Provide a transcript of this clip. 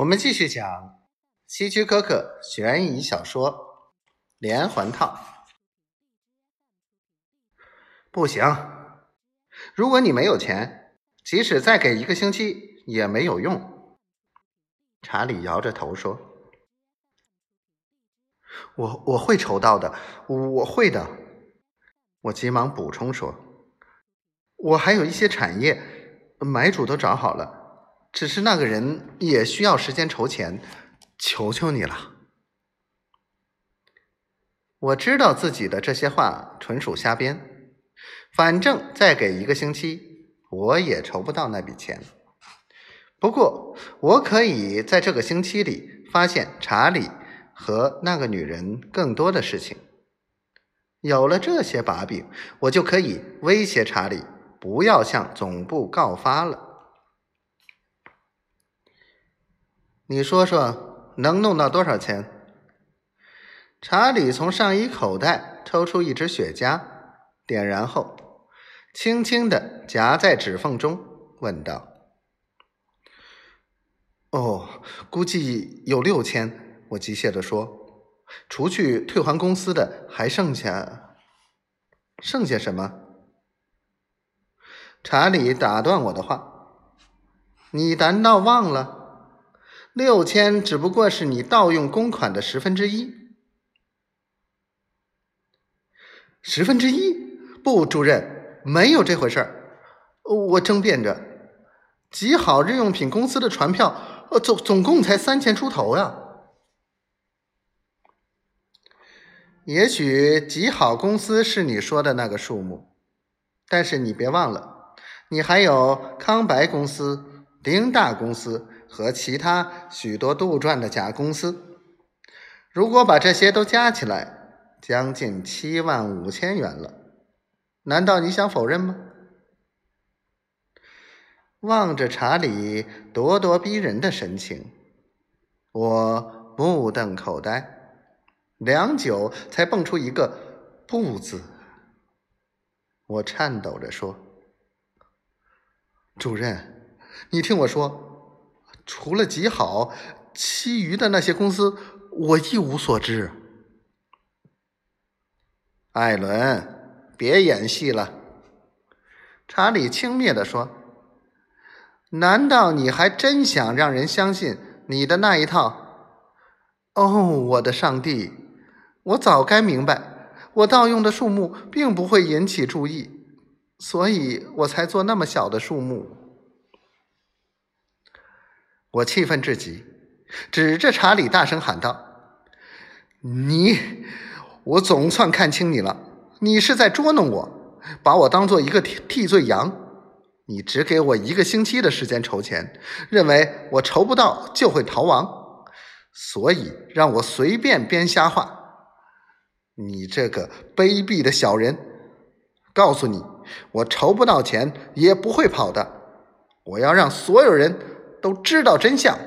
我们继续讲希区柯克悬疑小说《连环套》。不行，如果你没有钱，即使再给一个星期也没有用。查理摇着头说：“我我会筹到的，我会的。”我急忙补充说：“我还有一些产业，买主都找好了。”只是那个人也需要时间筹钱，求求你了。我知道自己的这些话纯属瞎编，反正再给一个星期，我也筹不到那笔钱。不过，我可以在这个星期里发现查理和那个女人更多的事情。有了这些把柄，我就可以威胁查理不要向总部告发了。你说说，能弄到多少钱？查理从上衣口袋抽出一支雪茄，点燃后，轻轻的夹在指缝中，问道：“哦，估计有六千。”我机械的说：“除去退还公司的，还剩下……剩下什么？”查理打断我的话：“你难道忘了？”六千只不过是你盗用公款的十分之一，十分之一？不，主任，没有这回事儿。我争辩着，极好日用品公司的船票，呃，总总共才三千出头呀。也许极好公司是你说的那个数目，但是你别忘了，你还有康白公司、林大公司。和其他许多杜撰的假公司，如果把这些都加起来，将近七万五千元了。难道你想否认吗？望着查理咄咄逼人的神情，我目瞪口呆，良久才蹦出一个“不”字。我颤抖着说：“主任，你听我说。”除了极好，其余的那些公司我一无所知。艾伦，别演戏了。”查理轻蔑地说，“难道你还真想让人相信你的那一套？哦，我的上帝！我早该明白，我盗用的数目并不会引起注意，所以我才做那么小的数目。”我气愤至极，指着查理大声喊道：“你，我总算看清你了！你是在捉弄我，把我当做一个替替罪羊。你只给我一个星期的时间筹钱，认为我筹不到就会逃亡，所以让我随便编瞎话。你这个卑鄙的小人！告诉你，我筹不到钱也不会跑的。我要让所有人。”都知道真相。